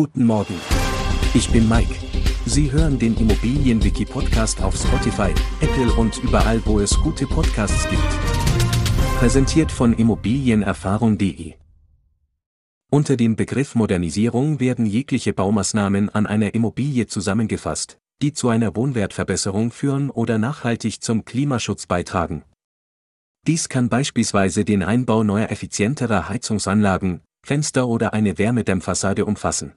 Guten Morgen. Ich bin Mike. Sie hören den Immobilienwiki-Podcast auf Spotify, Apple und überall, wo es gute Podcasts gibt. Präsentiert von Immobilienerfahrung.de. Unter dem Begriff Modernisierung werden jegliche Baumaßnahmen an einer Immobilie zusammengefasst, die zu einer Wohnwertverbesserung führen oder nachhaltig zum Klimaschutz beitragen. Dies kann beispielsweise den Einbau neuer effizienterer Heizungsanlagen, Fenster oder eine Wärmedämmfassade umfassen.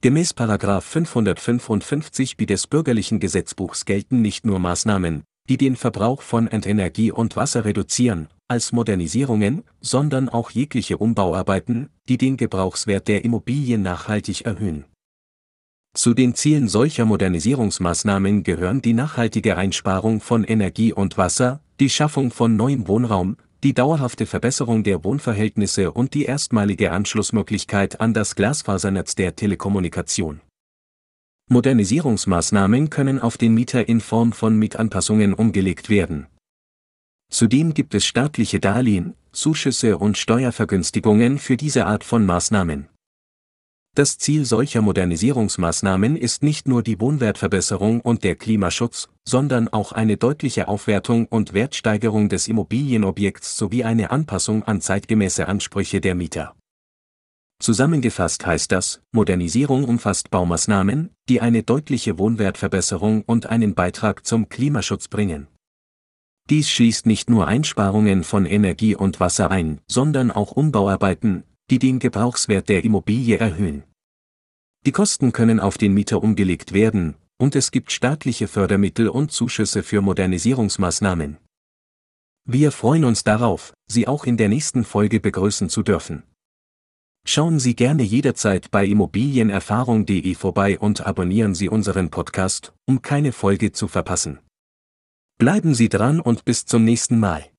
Gemäß 555 B des bürgerlichen Gesetzbuchs gelten nicht nur Maßnahmen, die den Verbrauch von Entenergie und Wasser reduzieren, als Modernisierungen, sondern auch jegliche Umbauarbeiten, die den Gebrauchswert der Immobilien nachhaltig erhöhen. Zu den Zielen solcher Modernisierungsmaßnahmen gehören die nachhaltige Einsparung von Energie und Wasser, die Schaffung von neuem Wohnraum, die dauerhafte Verbesserung der Wohnverhältnisse und die erstmalige Anschlussmöglichkeit an das Glasfasernetz der Telekommunikation. Modernisierungsmaßnahmen können auf den Mieter in Form von Mietanpassungen umgelegt werden. Zudem gibt es staatliche Darlehen, Zuschüsse und Steuervergünstigungen für diese Art von Maßnahmen. Das Ziel solcher Modernisierungsmaßnahmen ist nicht nur die Wohnwertverbesserung und der Klimaschutz, sondern auch eine deutliche Aufwertung und Wertsteigerung des Immobilienobjekts sowie eine Anpassung an zeitgemäße Ansprüche der Mieter. Zusammengefasst heißt das, Modernisierung umfasst Baumaßnahmen, die eine deutliche Wohnwertverbesserung und einen Beitrag zum Klimaschutz bringen. Dies schließt nicht nur Einsparungen von Energie und Wasser ein, sondern auch Umbauarbeiten, die den Gebrauchswert der Immobilie erhöhen. Die Kosten können auf den Mieter umgelegt werden, und es gibt staatliche Fördermittel und Zuschüsse für Modernisierungsmaßnahmen. Wir freuen uns darauf, Sie auch in der nächsten Folge begrüßen zu dürfen. Schauen Sie gerne jederzeit bei immobilienerfahrung.de vorbei und abonnieren Sie unseren Podcast, um keine Folge zu verpassen. Bleiben Sie dran und bis zum nächsten Mal.